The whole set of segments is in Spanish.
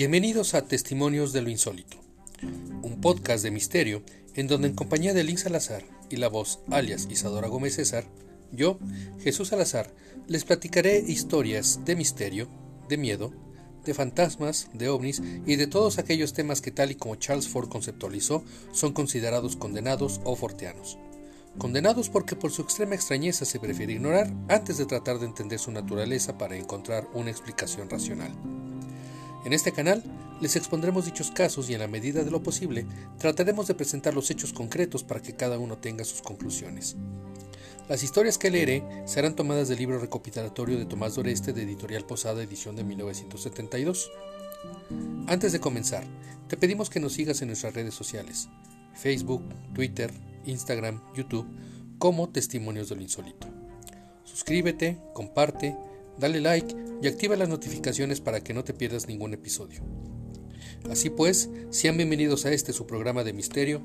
Bienvenidos a Testimonios de lo Insólito, un podcast de misterio en donde en compañía de Lynn Salazar y la voz alias Isadora Gómez César, yo, Jesús Salazar, les platicaré historias de misterio, de miedo, de fantasmas, de ovnis y de todos aquellos temas que tal y como Charles Ford conceptualizó son considerados condenados o forteanos. Condenados porque por su extrema extrañeza se prefiere ignorar antes de tratar de entender su naturaleza para encontrar una explicación racional. En este canal les expondremos dichos casos y en la medida de lo posible trataremos de presentar los hechos concretos para que cada uno tenga sus conclusiones. Las historias que leeré serán tomadas del libro recopilatorio de Tomás Doreste de Editorial Posada edición de 1972. Antes de comenzar, te pedimos que nos sigas en nuestras redes sociales, Facebook, Twitter, Instagram, YouTube, como Testimonios del Insólito. Suscríbete, comparte, dale like y activa las notificaciones para que no te pierdas ningún episodio. Así pues, sean bienvenidos a este su programa de misterio,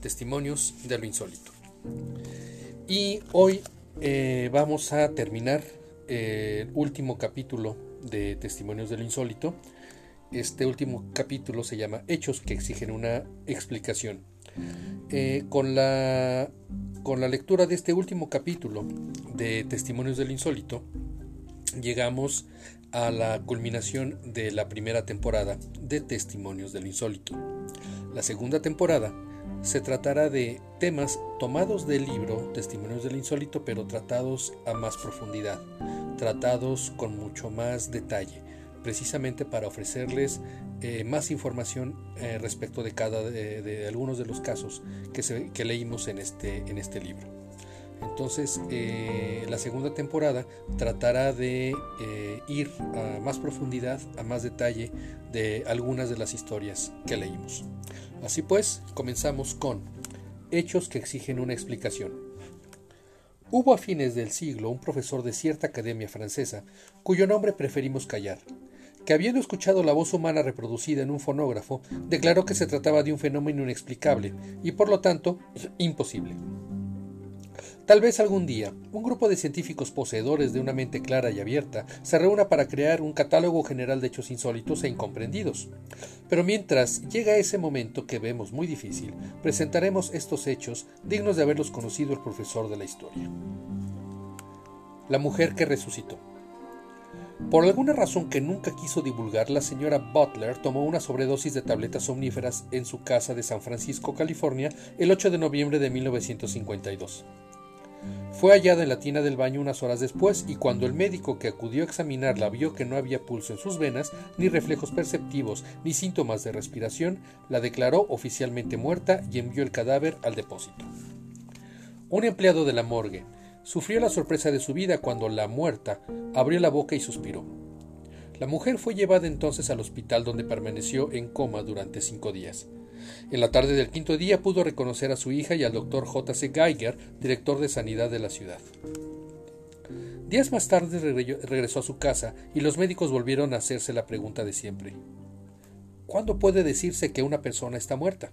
Testimonios de lo Insólito. Y hoy eh, vamos a terminar el último capítulo de Testimonios de lo Insólito. Este último capítulo se llama Hechos que exigen una explicación. Eh, con, la, con la lectura de este último capítulo de Testimonios del Insólito, llegamos a la culminación de la primera temporada de Testimonios del Insólito. La segunda temporada se tratará de temas tomados del libro Testimonios del Insólito, pero tratados a más profundidad, tratados con mucho más detalle, precisamente para ofrecerles eh, más información eh, respecto de cada de, algunos de los casos que, que leímos en este, en este libro. Entonces, eh, la segunda temporada tratará de eh, ir a más profundidad, a más detalle de algunas de las historias que leímos. Así pues, comenzamos con hechos que exigen una explicación. Hubo a fines del siglo un profesor de cierta academia francesa, cuyo nombre preferimos callar, que habiendo escuchado la voz humana reproducida en un fonógrafo, declaró que se trataba de un fenómeno inexplicable y por lo tanto imposible. Tal vez algún día un grupo de científicos poseedores de una mente clara y abierta se reúna para crear un catálogo general de hechos insólitos e incomprendidos. Pero mientras llega ese momento que vemos muy difícil, presentaremos estos hechos dignos de haberlos conocido el profesor de la historia. La mujer que resucitó. Por alguna razón que nunca quiso divulgar, la señora Butler tomó una sobredosis de tabletas somníferas en su casa de San Francisco, California, el 8 de noviembre de 1952. Fue hallada en la tina del baño unas horas después y cuando el médico que acudió a examinarla vio que no había pulso en sus venas, ni reflejos perceptivos, ni síntomas de respiración, la declaró oficialmente muerta y envió el cadáver al depósito. Un empleado de la morgue sufrió la sorpresa de su vida cuando la muerta abrió la boca y suspiró. La mujer fue llevada entonces al hospital donde permaneció en coma durante cinco días. En la tarde del quinto día pudo reconocer a su hija y al doctor J. C. Geiger, director de sanidad de la ciudad. Días más tarde regresó a su casa y los médicos volvieron a hacerse la pregunta de siempre. ¿Cuándo puede decirse que una persona está muerta?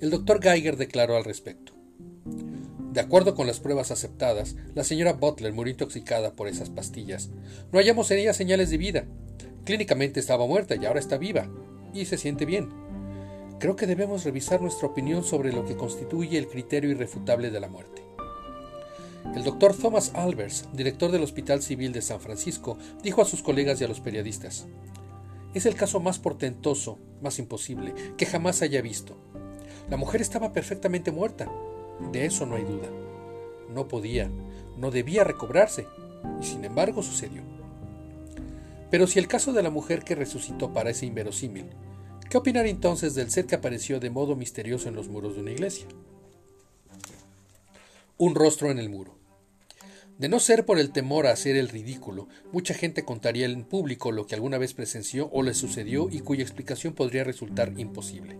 El doctor Geiger declaró al respecto. De acuerdo con las pruebas aceptadas, la señora Butler murió intoxicada por esas pastillas. No hallamos en ella señales de vida. Clínicamente estaba muerta y ahora está viva y se siente bien. Creo que debemos revisar nuestra opinión sobre lo que constituye el criterio irrefutable de la muerte. El doctor Thomas Albers, director del Hospital Civil de San Francisco, dijo a sus colegas y a los periodistas, es el caso más portentoso, más imposible, que jamás haya visto. La mujer estaba perfectamente muerta, de eso no hay duda. No podía, no debía recobrarse, y sin embargo sucedió. Pero si el caso de la mujer que resucitó parece inverosímil, ¿qué opinar entonces del ser que apareció de modo misterioso en los muros de una iglesia? Un rostro en el muro. De no ser por el temor a hacer el ridículo, mucha gente contaría en público lo que alguna vez presenció o le sucedió y cuya explicación podría resultar imposible.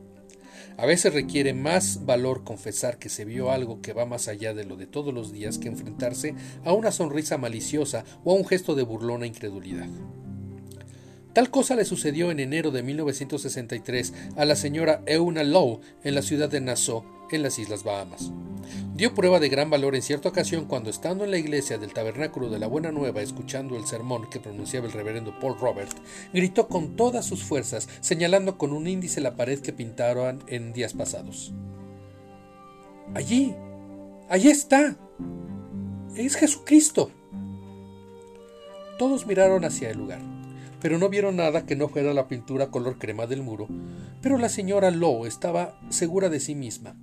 A veces requiere más valor confesar que se vio algo que va más allá de lo de todos los días que enfrentarse a una sonrisa maliciosa o a un gesto de burlona incredulidad. Tal cosa le sucedió en enero de 1963 a la señora Euna Lowe en la ciudad de Nassau, en las Islas Bahamas. Dio prueba de gran valor en cierta ocasión cuando estando en la iglesia del Tabernáculo de la Buena Nueva escuchando el sermón que pronunciaba el reverendo Paul Robert, gritó con todas sus fuerzas, señalando con un índice la pared que pintaron en días pasados. Allí, allí está. Es Jesucristo. Todos miraron hacia el lugar, pero no vieron nada que no fuera la pintura color crema del muro, pero la señora Lowe estaba segura de sí misma.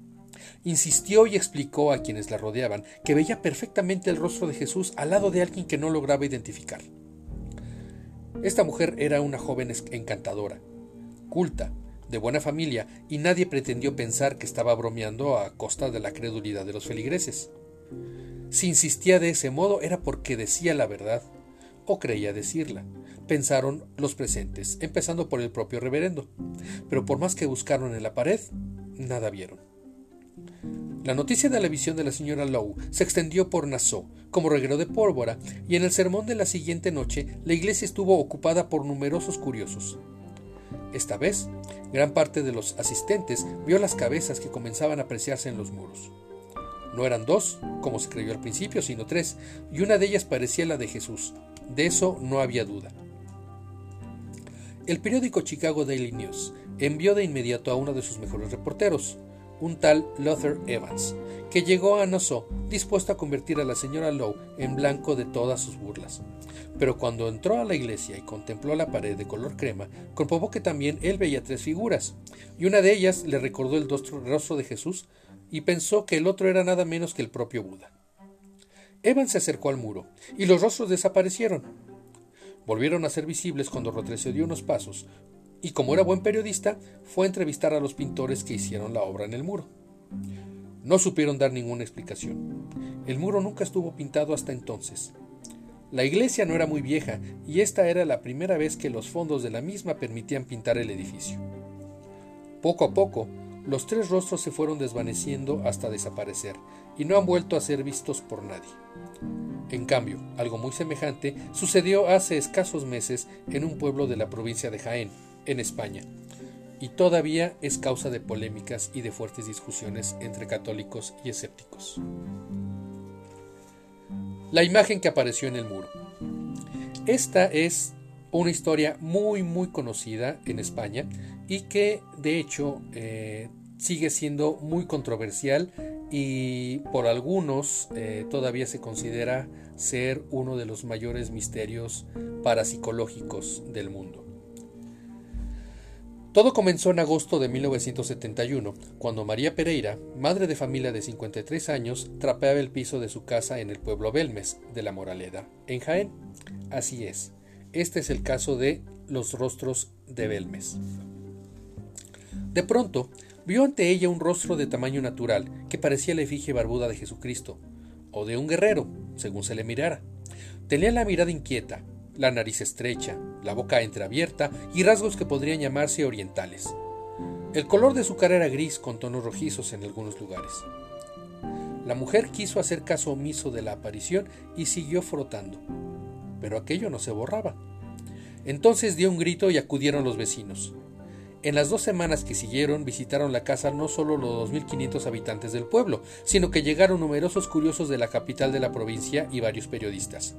Insistió y explicó a quienes la rodeaban que veía perfectamente el rostro de Jesús al lado de alguien que no lograba identificar. Esta mujer era una joven encantadora, culta, de buena familia, y nadie pretendió pensar que estaba bromeando a costa de la credulidad de los feligreses. Si insistía de ese modo era porque decía la verdad, o creía decirla, pensaron los presentes, empezando por el propio reverendo. Pero por más que buscaron en la pared, nada vieron. La noticia de la visión de la señora Lowe se extendió por Nassau como reguero de pólvora, y en el sermón de la siguiente noche la iglesia estuvo ocupada por numerosos curiosos. Esta vez, gran parte de los asistentes vio las cabezas que comenzaban a apreciarse en los muros. No eran dos, como se creyó al principio, sino tres, y una de ellas parecía la de Jesús. De eso no había duda. El periódico Chicago Daily News envió de inmediato a uno de sus mejores reporteros, un tal Luther Evans, que llegó a Nassau dispuesto a convertir a la señora Lowe en blanco de todas sus burlas. Pero cuando entró a la iglesia y contempló la pared de color crema, comprobó que también él veía tres figuras, y una de ellas le recordó el rostro de Jesús y pensó que el otro era nada menos que el propio Buda. Evans se acercó al muro, y los rostros desaparecieron. Volvieron a ser visibles cuando retrocedió unos pasos, y como era buen periodista, fue a entrevistar a los pintores que hicieron la obra en el muro. No supieron dar ninguna explicación. El muro nunca estuvo pintado hasta entonces. La iglesia no era muy vieja y esta era la primera vez que los fondos de la misma permitían pintar el edificio. Poco a poco, los tres rostros se fueron desvaneciendo hasta desaparecer y no han vuelto a ser vistos por nadie. En cambio, algo muy semejante sucedió hace escasos meses en un pueblo de la provincia de Jaén, en España, y todavía es causa de polémicas y de fuertes discusiones entre católicos y escépticos. La imagen que apareció en el muro. Esta es una historia muy muy conocida en España y que de hecho eh, sigue siendo muy controversial y por algunos eh, todavía se considera ser uno de los mayores misterios parapsicológicos del mundo. Todo comenzó en agosto de 1971, cuando María Pereira, madre de familia de 53 años, trapeaba el piso de su casa en el pueblo Belmes de la Moraleda, en Jaén. Así es, este es el caso de los rostros de Belmes. De pronto, vio ante ella un rostro de tamaño natural que parecía la efigie barbuda de Jesucristo, o de un guerrero, según se le mirara. Tenía la mirada inquieta, la nariz estrecha, la boca entreabierta y rasgos que podrían llamarse orientales. El color de su cara era gris con tonos rojizos en algunos lugares. La mujer quiso hacer caso omiso de la aparición y siguió frotando, pero aquello no se borraba. Entonces dio un grito y acudieron los vecinos. En las dos semanas que siguieron visitaron la casa no solo los 2.500 habitantes del pueblo, sino que llegaron numerosos curiosos de la capital de la provincia y varios periodistas.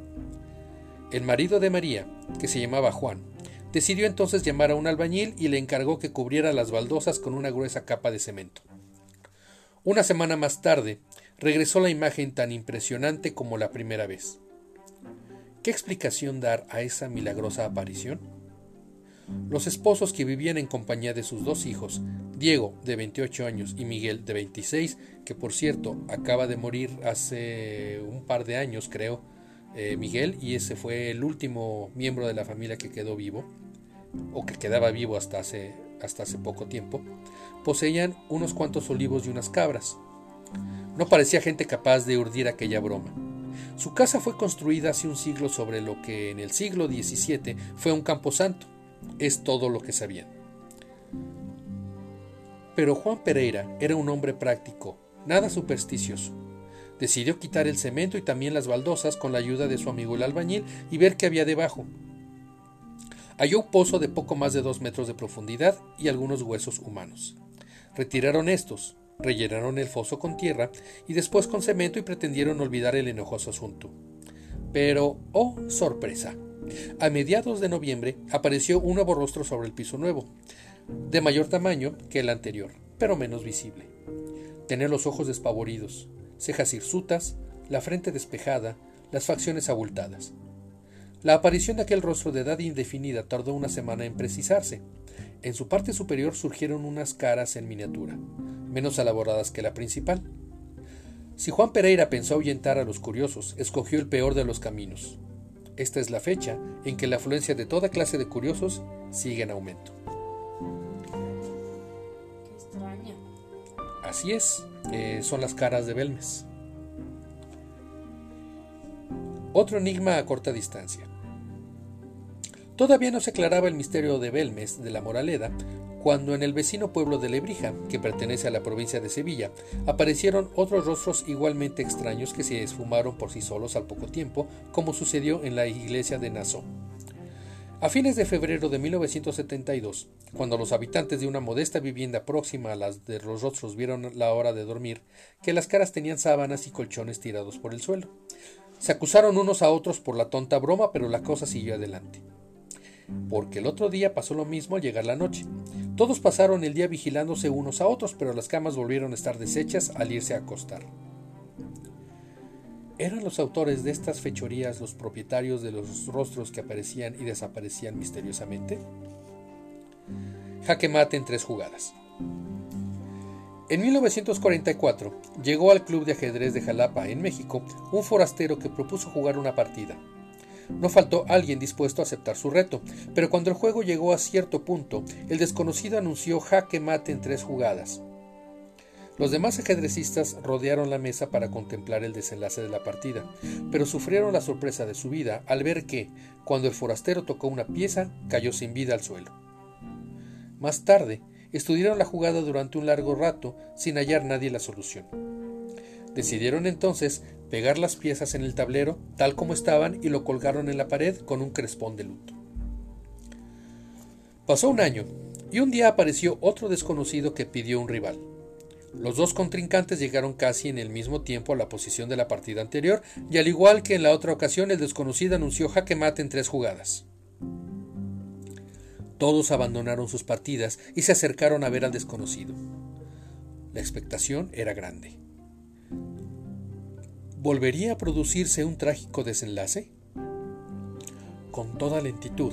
El marido de María, que se llamaba Juan, decidió entonces llamar a un albañil y le encargó que cubriera las baldosas con una gruesa capa de cemento. Una semana más tarde, regresó la imagen tan impresionante como la primera vez. ¿Qué explicación dar a esa milagrosa aparición? Los esposos que vivían en compañía de sus dos hijos, Diego, de 28 años, y Miguel, de 26, que por cierto acaba de morir hace un par de años, creo, eh, Miguel y ese fue el último miembro de la familia que quedó vivo o que quedaba vivo hasta hace, hasta hace poco tiempo, poseían unos cuantos olivos y unas cabras. No parecía gente capaz de urdir aquella broma. Su casa fue construida hace un siglo sobre lo que en el siglo XVII fue un camposanto. Es todo lo que sabían. Pero Juan Pereira era un hombre práctico, nada supersticioso. Decidió quitar el cemento y también las baldosas con la ayuda de su amigo el albañil y ver qué había debajo. Halló un pozo de poco más de dos metros de profundidad y algunos huesos humanos. Retiraron estos, rellenaron el foso con tierra y después con cemento y pretendieron olvidar el enojoso asunto. Pero, oh sorpresa, a mediados de noviembre apareció un nuevo rostro sobre el piso nuevo, de mayor tamaño que el anterior, pero menos visible. Tenía los ojos despavoridos, cejas hirsutas, la frente despejada, las facciones abultadas. La aparición de aquel rostro de edad indefinida tardó una semana en precisarse. En su parte superior surgieron unas caras en miniatura, menos elaboradas que la principal. Si Juan Pereira pensó ahuyentar a los curiosos, escogió el peor de los caminos. Esta es la fecha en que la afluencia de toda clase de curiosos sigue en aumento. Qué. Así es, eh, son las caras de Belmes. Otro enigma a corta distancia. Todavía no se aclaraba el misterio de Belmes de la Moraleda cuando en el vecino pueblo de Lebrija, que pertenece a la provincia de Sevilla, aparecieron otros rostros igualmente extraños que se esfumaron por sí solos al poco tiempo, como sucedió en la iglesia de Nassau. A fines de febrero de 1972, cuando los habitantes de una modesta vivienda próxima a las de los rostros vieron la hora de dormir, que las caras tenían sábanas y colchones tirados por el suelo. Se acusaron unos a otros por la tonta broma, pero la cosa siguió adelante porque el otro día pasó lo mismo al llegar la noche. Todos pasaron el día vigilándose unos a otros, pero las camas volvieron a estar deshechas al irse a acostar. ¿Eran los autores de estas fechorías los propietarios de los rostros que aparecían y desaparecían misteriosamente? Jaque mate en tres jugadas. En 1944 llegó al Club de Ajedrez de Jalapa, en México, un forastero que propuso jugar una partida. No faltó alguien dispuesto a aceptar su reto, pero cuando el juego llegó a cierto punto, el desconocido anunció jaque mate en tres jugadas. Los demás ajedrecistas rodearon la mesa para contemplar el desenlace de la partida, pero sufrieron la sorpresa de su vida al ver que, cuando el forastero tocó una pieza, cayó sin vida al suelo. Más tarde, estudiaron la jugada durante un largo rato sin hallar nadie la solución. Decidieron entonces pegar las piezas en el tablero tal como estaban y lo colgaron en la pared con un crespón de luto. Pasó un año y un día apareció otro desconocido que pidió un rival. Los dos contrincantes llegaron casi en el mismo tiempo a la posición de la partida anterior y al igual que en la otra ocasión el desconocido anunció jaque mate en tres jugadas. Todos abandonaron sus partidas y se acercaron a ver al desconocido. La expectación era grande. ¿Volvería a producirse un trágico desenlace? Con toda lentitud,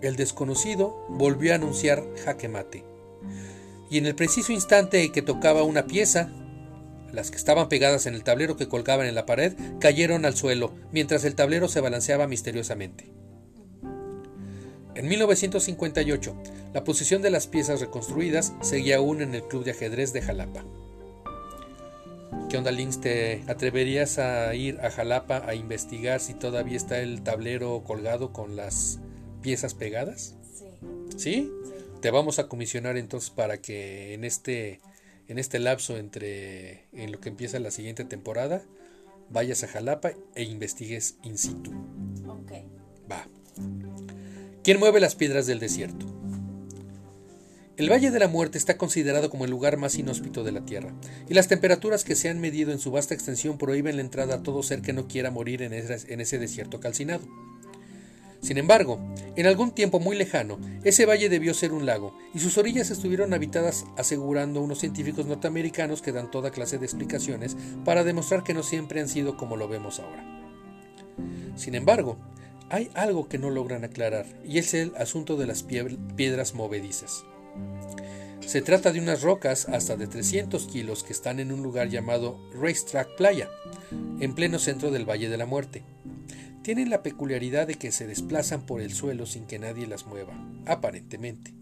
el desconocido volvió a anunciar jaque mate. Y en el preciso instante en que tocaba una pieza, las que estaban pegadas en el tablero que colgaban en la pared cayeron al suelo, mientras el tablero se balanceaba misteriosamente. En 1958, la posición de las piezas reconstruidas seguía aún en el Club de Ajedrez de Jalapa. ¿Qué onda, Links? ¿Te atreverías a ir a Jalapa a investigar si todavía está el tablero colgado con las piezas pegadas? Sí. ¿Sí? Te vamos a comisionar entonces para que en este, en este lapso entre en lo que empieza la siguiente temporada vayas a Jalapa e investigues in situ. Ok. Va. ¿Quién mueve las piedras del desierto? El Valle de la Muerte está considerado como el lugar más inhóspito de la Tierra, y las temperaturas que se han medido en su vasta extensión prohíben la entrada a todo ser que no quiera morir en ese, desierto calcinado. Sin embargo, en algún tiempo muy lejano, ese valle debió ser un lago, y sus orillas estuvieron habitadas, asegurando unos científicos norteamericanos que dan toda clase de explicaciones para demostrar que no siempre han sido como lo vemos ahora. Sin embargo, hay algo que no logran aclarar, y es el asunto de las piedras movedizas. Se trata de unas rocas hasta de 300 kilos que están en un lugar llamado Racetrack Playa, en pleno centro del Valle de la Muerte. Tienen la peculiaridad de que se desplazan por el suelo sin que nadie las mueva, aparentemente.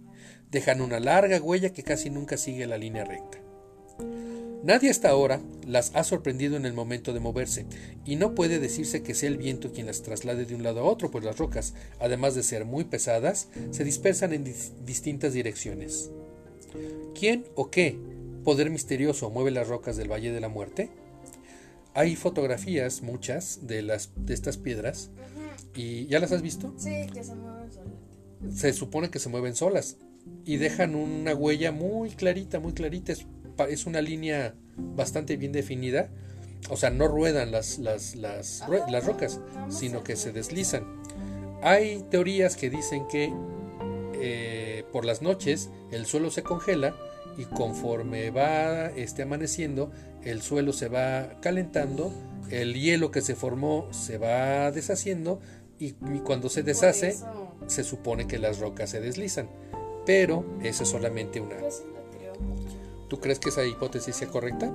Dejan una larga huella que casi nunca sigue la línea recta. Nadie hasta ahora las ha sorprendido en el momento de moverse, y no puede decirse que sea el viento quien las traslade de un lado a otro, pues las rocas, además de ser muy pesadas, se dispersan en distintas direcciones. ¿Quién o qué poder misterioso mueve las rocas del Valle de la Muerte? Hay fotografías, muchas, de, las, de estas piedras. ¿Y ya las has visto? Sí, que se mueven solas. Se supone que se mueven solas y dejan una huella muy clarita, muy clarita. Es es una línea bastante bien definida. O sea, no ruedan las, las, las, las rocas, sino que se deslizan. Hay teorías que dicen que eh, por las noches el suelo se congela y conforme va este, amaneciendo, el suelo se va calentando, el hielo que se formó se va deshaciendo y, y cuando se deshace se supone que las rocas se deslizan. Pero eso es solamente una. ¿Tú crees que esa hipótesis sea correcta?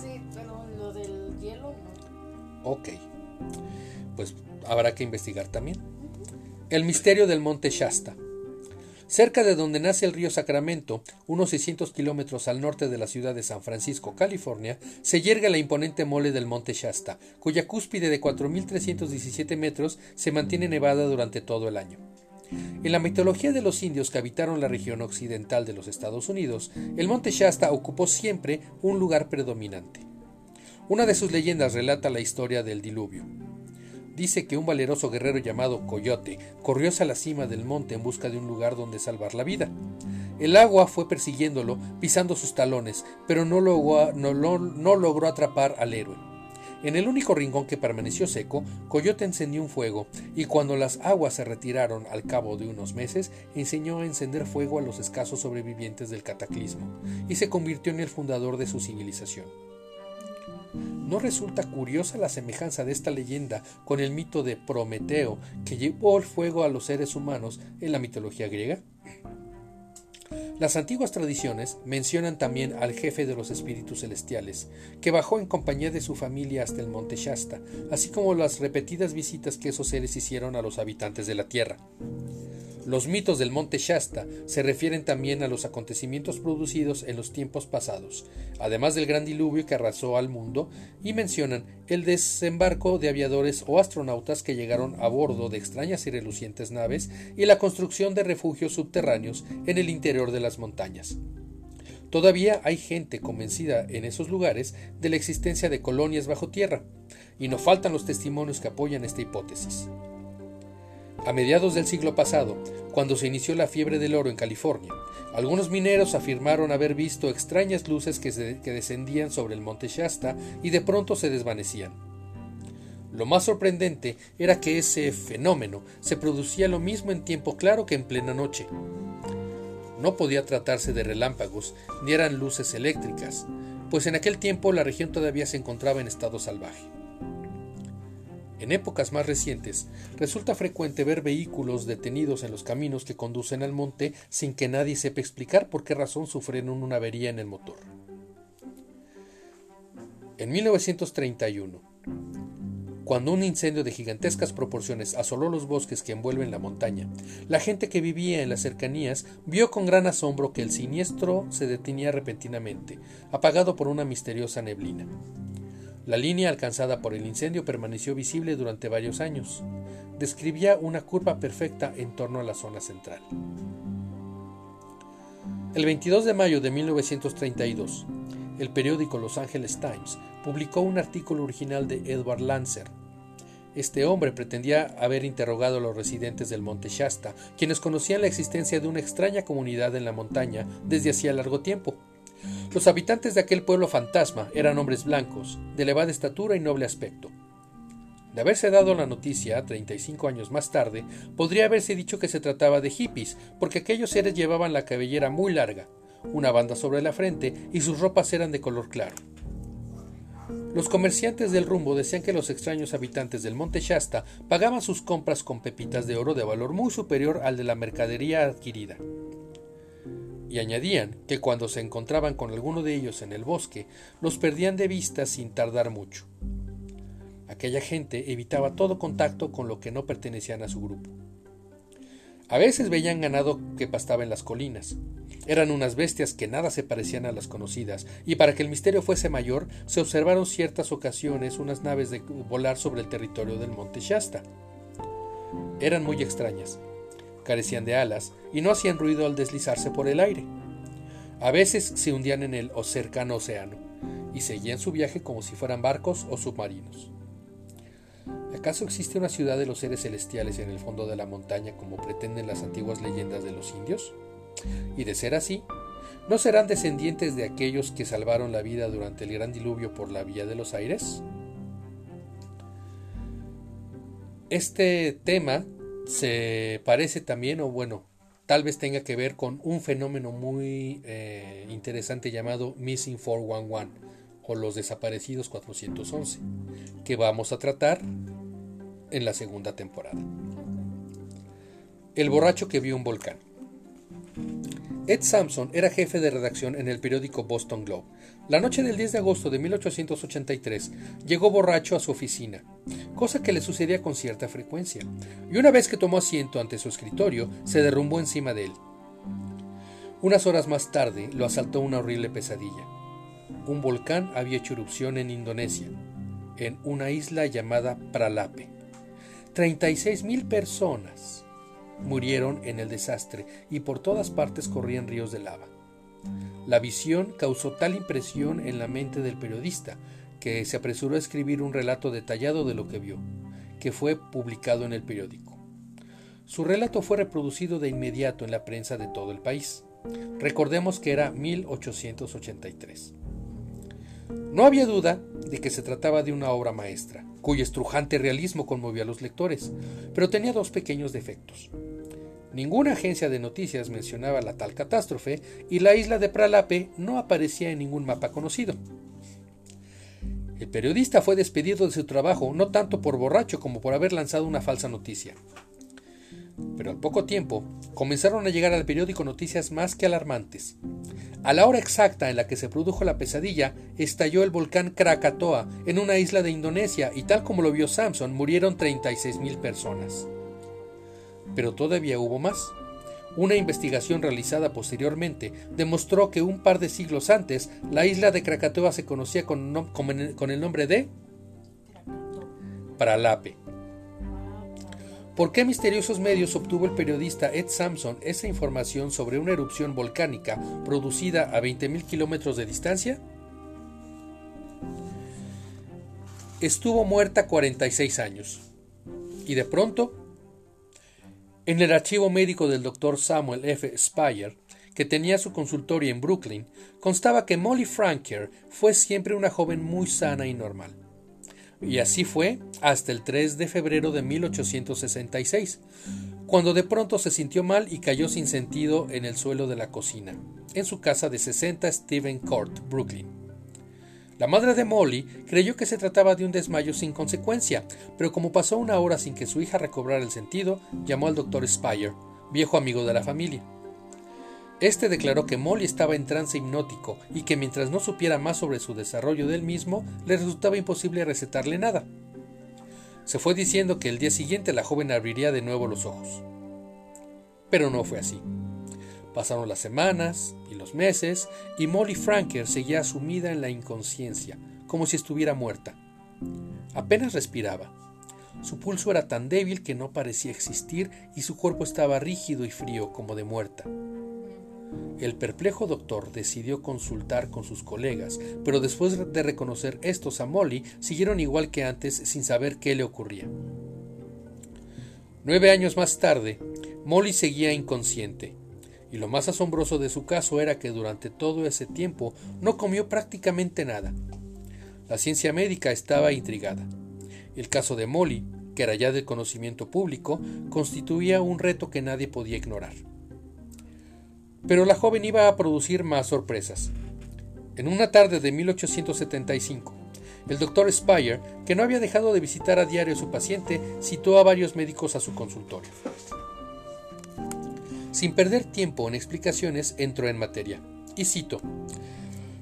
Sí, pero lo del hielo no. Ok. Pues habrá que investigar también. El misterio del monte Shasta. Cerca de donde nace el río Sacramento, unos 600 kilómetros al norte de la ciudad de San Francisco, California, se yergue la imponente mole del monte Shasta, cuya cúspide de 4.317 metros se mantiene nevada durante todo el año. En la mitología de los indios que habitaron la región occidental de los Estados Unidos, el monte Shasta ocupó siempre un lugar predominante. Una de sus leyendas relata la historia del diluvio. Dice que un valeroso guerrero llamado Coyote corrió hacia la cima del monte en busca de un lugar donde salvar la vida. El agua fue persiguiéndolo, pisando sus talones, pero no logró, no lo- no logró atrapar al héroe. En el único rincón que permaneció seco, Coyote encendió un fuego, y cuando las aguas se retiraron al cabo de unos meses, enseñó a encender fuego a los escasos sobrevivientes del cataclismo, y se convirtió en el fundador de su civilización. ¿No resulta curiosa la semejanza de esta leyenda con el mito de Prometeo que llevó el fuego a los seres humanos en la mitología griega? Las antiguas tradiciones mencionan también al jefe de los espíritus celestiales, que bajó en compañía de su familia hasta el monte Shasta, así como las repetidas visitas que esos seres hicieron a los habitantes de la tierra. Los mitos del monte Shasta se refieren también a los acontecimientos producidos en los tiempos pasados, además del gran diluvio que arrasó al mundo, y mencionan el desembarco de aviadores o astronautas que llegaron a bordo de extrañas y relucientes naves y la construcción de refugios subterráneos en el interior de las montañas. Todavía hay gente convencida en esos lugares de la existencia de colonias bajo tierra, y no faltan los testimonios que apoyan esta hipótesis. A mediados del siglo pasado, cuando se inició la fiebre del oro en California, algunos mineros afirmaron haber visto extrañas luces que, descendían sobre el monte Shasta y de pronto se desvanecían. Lo más sorprendente era que ese fenómeno se producía lo mismo en tiempo claro que en plena noche. No podía tratarse de relámpagos ni eran luces eléctricas, pues en aquel tiempo la región todavía se encontraba en estado salvaje. En épocas más recientes, resulta frecuente ver vehículos detenidos en los caminos que conducen al monte sin que nadie sepa explicar por qué razón sufrieron una avería en el motor. En 1931, cuando un incendio de gigantescas proporciones asoló los bosques que envuelven la montaña, la gente que vivía en las cercanías vio con gran asombro que el siniestro se detenía repentinamente, apagado por una misteriosa neblina. La línea alcanzada por el incendio permaneció visible durante varios años. Describía una curva perfecta en torno a la zona central. El 22 de mayo de 1932, el periódico Los Angeles Times publicó un artículo original de Edward Lancer. Este hombre pretendía haber interrogado a los residentes del monte Shasta, quienes conocían la existencia de una extraña comunidad en la montaña desde hacía largo tiempo. Los habitantes de aquel pueblo fantasma eran hombres blancos, de elevada estatura y noble aspecto. De haberse dado la noticia 35 años más tarde, podría haberse dicho que se trataba de hippies, porque aquellos seres llevaban la cabellera muy larga, una banda sobre la frente y sus ropas eran de color claro. Los comerciantes del rumbo decían que los extraños habitantes del monte Shasta pagaban sus compras con pepitas de oro de valor muy superior al de la mercadería adquirida y añadían que cuando se encontraban con alguno de ellos en el bosque, los perdían de vista sin tardar mucho. Aquella gente evitaba todo contacto con lo que no pertenecían a su grupo. A veces veían ganado que pastaba en las colinas. Eran unas bestias que nada se parecían a las conocidas, y para que el misterio fuese mayor, se observaron ciertas ocasiones unas naves de volar sobre el territorio del monte Shasta. Eran muy extrañas carecían de alas y no hacían ruido al deslizarse por el aire. A veces se hundían en el o cercano océano y seguían su viaje como si fueran barcos o submarinos. ¿Acaso existe una ciudad de los seres celestiales en el fondo de la montaña como pretenden las antiguas leyendas de los indios? Y de ser así, ¿No serán descendientes de aquellos que salvaron la vida durante el gran diluvio por la vía de los aires? Este tema se parece también, o bueno, tal vez tenga que ver con un fenómeno muy eh, interesante llamado Missing 411 o los desaparecidos 411, que vamos a tratar en la segunda temporada. El borracho que vio un volcán. Ed Sampson era jefe de redacción en el periódico Boston Globe. La noche del 10 de agosto de 1883 llegó borracho a su oficina, cosa que le sucedía con cierta frecuencia, y una vez que tomó asiento ante su escritorio, se derrumbó encima de él. Unas horas más tarde lo asaltó una horrible pesadilla. Un volcán había hecho erupción en Indonesia, en una isla llamada Pralape. 36.000 personas murieron en el desastre y por todas partes corrían ríos de lava. La visión causó tal impresión en la mente del periodista que se apresuró a escribir un relato detallado de lo que vio, que fue publicado en el periódico. Su relato fue reproducido de inmediato en la prensa de todo el país. Recordemos que era 1883. No había duda de que se trataba de una obra maestra, cuyo estrujante realismo conmovió a los lectores, pero tenía dos pequeños defectos. Ninguna agencia de noticias mencionaba la tal catástrofe y la isla de Pralape no aparecía en ningún mapa conocido. El periodista fue despedido de su trabajo no tanto por borracho como por haber lanzado una falsa noticia. Pero al poco tiempo comenzaron a llegar al periódico noticias más que alarmantes. A la hora exacta en la que se produjo la pesadilla, estalló el volcán Krakatoa en una isla de Indonesia y tal como lo vio Samson, murieron 36.000 personas. Pero todavía hubo más. Una investigación realizada posteriormente demostró que un par de siglos antes la isla de Krakatoa se conocía con, con el nombre de Pralape. ¿Por qué misteriosos medios obtuvo el periodista Ed Sampson esa información sobre una erupción volcánica producida a 20.000 kilómetros de distancia? Estuvo muerta 46 años. Y de pronto, en el archivo médico del doctor Samuel F. Spire, que tenía su consultorio en Brooklyn, constaba que Molly Franker fue siempre una joven muy sana y normal. Y así fue hasta el 3 de febrero de 1866, cuando de pronto se sintió mal y cayó sin sentido en el suelo de la cocina, en su casa de 60 Stephen Court, Brooklyn. La madre de Molly creyó que se trataba de un desmayo sin consecuencia, pero como pasó una hora sin que su hija recobrara el sentido, llamó al doctor Spire, viejo amigo de la familia. Este declaró que Molly estaba en trance hipnótico y que mientras no supiera más sobre su desarrollo del mismo, le resultaba imposible recetarle nada. Se fue diciendo que el día siguiente la joven abriría de nuevo los ojos. Pero no fue así. Pasaron las semanas y los meses y Molly Franker seguía sumida en la inconsciencia, como si estuviera muerta. Apenas respiraba. Su pulso era tan débil que no parecía existir y su cuerpo estaba rígido y frío como de muerta. El perplejo doctor decidió consultar con sus colegas, pero después de reconocer estos a Molly, siguieron igual que antes sin saber qué le ocurría. Nueve años más tarde, Molly seguía inconsciente, y lo más asombroso de su caso era que durante todo ese tiempo no comió prácticamente nada. La ciencia médica estaba intrigada. El caso de Molly, que era ya de conocimiento público, constituía un reto que nadie podía ignorar. Pero la joven iba a producir más sorpresas. En una tarde de 1875, el doctor Spire, que no había dejado de visitar a diario a su paciente, citó a varios médicos a su consultorio. Sin perder tiempo en explicaciones, entró en materia. Y cito,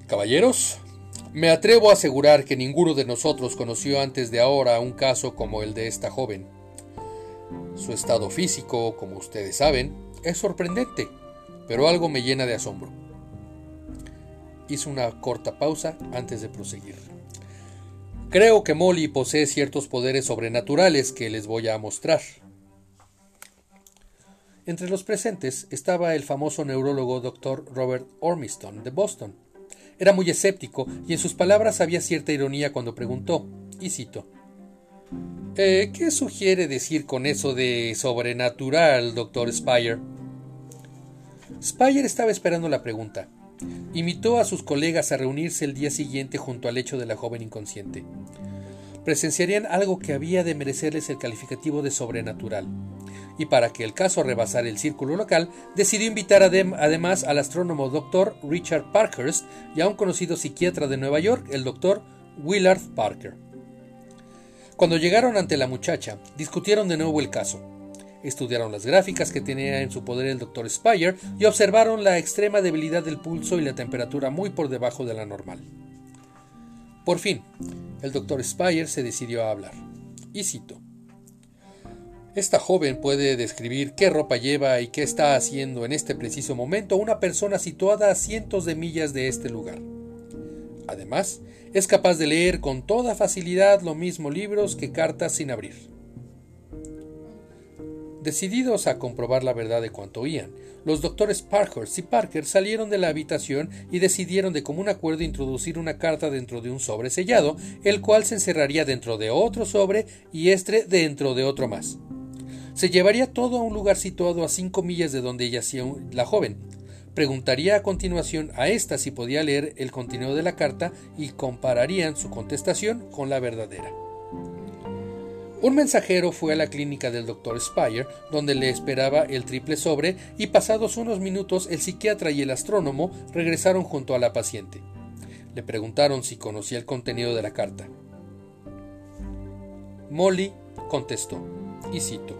Caballeros, me atrevo a asegurar que ninguno de nosotros conoció antes de ahora un caso como el de esta joven. Su estado físico, como ustedes saben, es sorprendente pero algo me llena de asombro. Hizo una corta pausa antes de proseguir. Creo que Molly posee ciertos poderes sobrenaturales que les voy a mostrar. Entre los presentes estaba el famoso neurólogo Dr. Robert Ormiston de Boston. Era muy escéptico y en sus palabras había cierta ironía cuando preguntó, y cito, eh, ¿Qué sugiere decir con eso de sobrenatural, doctor Spire? Spire estaba esperando la pregunta, invitó a sus colegas a reunirse el día siguiente junto al lecho de la joven inconsciente. Presenciarían algo que había de merecerles el calificativo de sobrenatural. Y para que el caso rebasara el círculo local, decidió invitar además al astrónomo Dr. Richard Parkhurst y a un conocido psiquiatra de Nueva York, el Dr. Willard Parker. Cuando llegaron ante la muchacha, discutieron de nuevo el caso. Estudiaron las gráficas que tenía en su poder el Dr. Spire y observaron la extrema debilidad del pulso y la temperatura muy por debajo de la normal. Por fin, el Dr. Spire se decidió a hablar. Y cito. Esta joven puede describir qué ropa lleva y qué está haciendo en este preciso momento una persona situada a cientos de millas de este lugar. Además, es capaz de leer con toda facilidad lo mismo libros que cartas sin abrir. Decididos a comprobar la verdad de cuanto oían, los doctores Parkhurst y Parker salieron de la habitación y decidieron de común acuerdo introducir una carta dentro de un sobre sellado, el cual se encerraría dentro de otro sobre y este dentro de otro más. Se llevaría todo a un lugar situado a cinco millas de donde yacía la joven. Preguntaría a continuación a ésta si podía leer el contenido de la carta y compararían su contestación con la verdadera. Un mensajero fue a la clínica del Dr. Spire, donde le esperaba el triple sobre, y pasados unos minutos el psiquiatra y el astrónomo regresaron junto a la paciente. Le preguntaron si conocía el contenido de la carta. Molly contestó, y cito,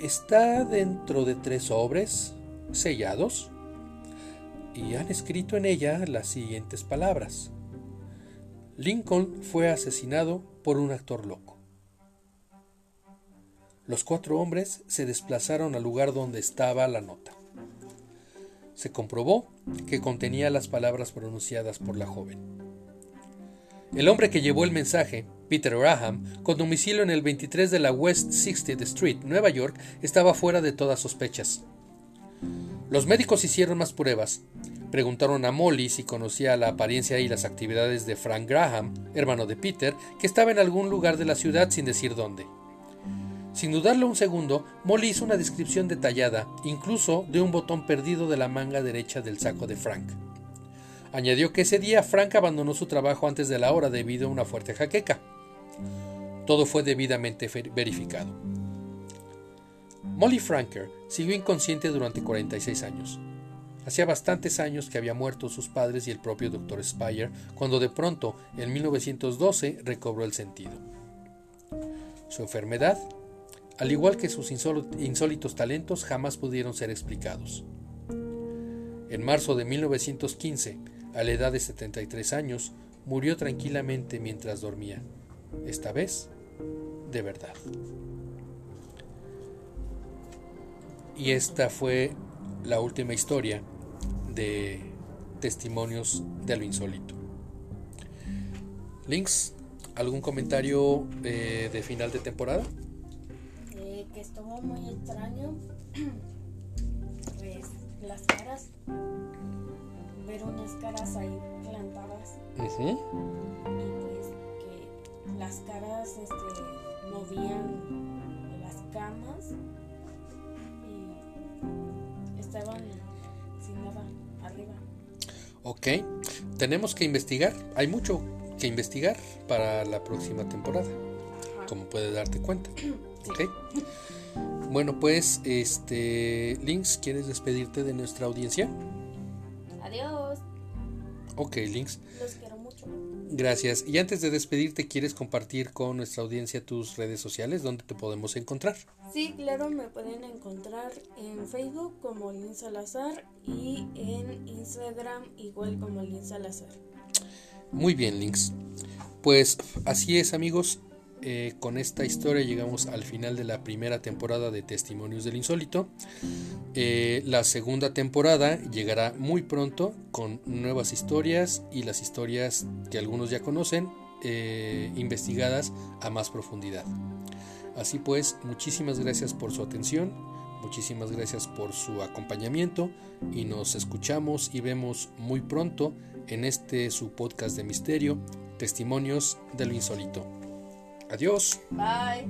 Está dentro de tres sobres sellados y han escrito en ella las siguientes palabras. Lincoln fue asesinado por un actor loco. Los cuatro hombres se desplazaron al lugar donde estaba la nota. Se comprobó que contenía las palabras pronunciadas por la joven. El hombre que llevó el mensaje, Peter Graham, con domicilio en el 23 de la West 60th Street, Nueva York, estaba fuera de todas sospechas. Los médicos hicieron más pruebas Preguntaron a Molly si conocía la apariencia y las actividades de Frank Graham, hermano de Peter, que estaba en algún lugar de la ciudad sin decir dónde. Sin dudarlo un segundo, Molly hizo una descripción detallada, incluso de un botón perdido de la manga derecha del saco de Frank. Añadió que ese día Frank abandonó su trabajo antes de la hora debido a una fuerte jaqueca. Todo fue debidamente verificado. Molly Franker siguió inconsciente durante 46 años. Hacía bastantes años que había muerto sus padres y el propio Dr. Spire, cuando de pronto, en 1912, recobró el sentido. Su enfermedad, al igual que sus insólitos talentos, jamás pudieron ser explicados. En marzo de 1915, a la edad de 73 años, murió tranquilamente mientras dormía, esta vez de verdad. Y esta fue la última historia de testimonios de lo insólito. Links, ¿algún comentario eh, de final de temporada? Eh, que estuvo muy extraño. pues las caras. Ver unas caras ahí plantadas. Y pues que las caras este, movían las camas. Y estaban sin nada. Ok, tenemos que investigar. Hay mucho que investigar para la próxima temporada, como puedes darte cuenta. Ok. Bueno, pues, este, Links, ¿quieres despedirte de nuestra audiencia? Adiós. Ok, Links. Los quiero mucho. Gracias. Y antes de despedirte, ¿quieres compartir con nuestra audiencia tus redes sociales? ¿Dónde te podemos encontrar? Sí, claro, me pueden encontrar en Facebook como Lin Salazar y en Instagram igual como Lin Salazar. Muy bien, Links. Pues así es, amigos. Eh, con esta historia llegamos al final de la primera temporada de Testimonios del Insólito. Eh, la segunda temporada llegará muy pronto con nuevas historias y las historias que algunos ya conocen, eh, investigadas a más profundidad. Así pues, muchísimas gracias por su atención, muchísimas gracias por su acompañamiento y nos escuchamos y vemos muy pronto en este su podcast de misterio, Testimonios del Insólito. Adiós. Bye.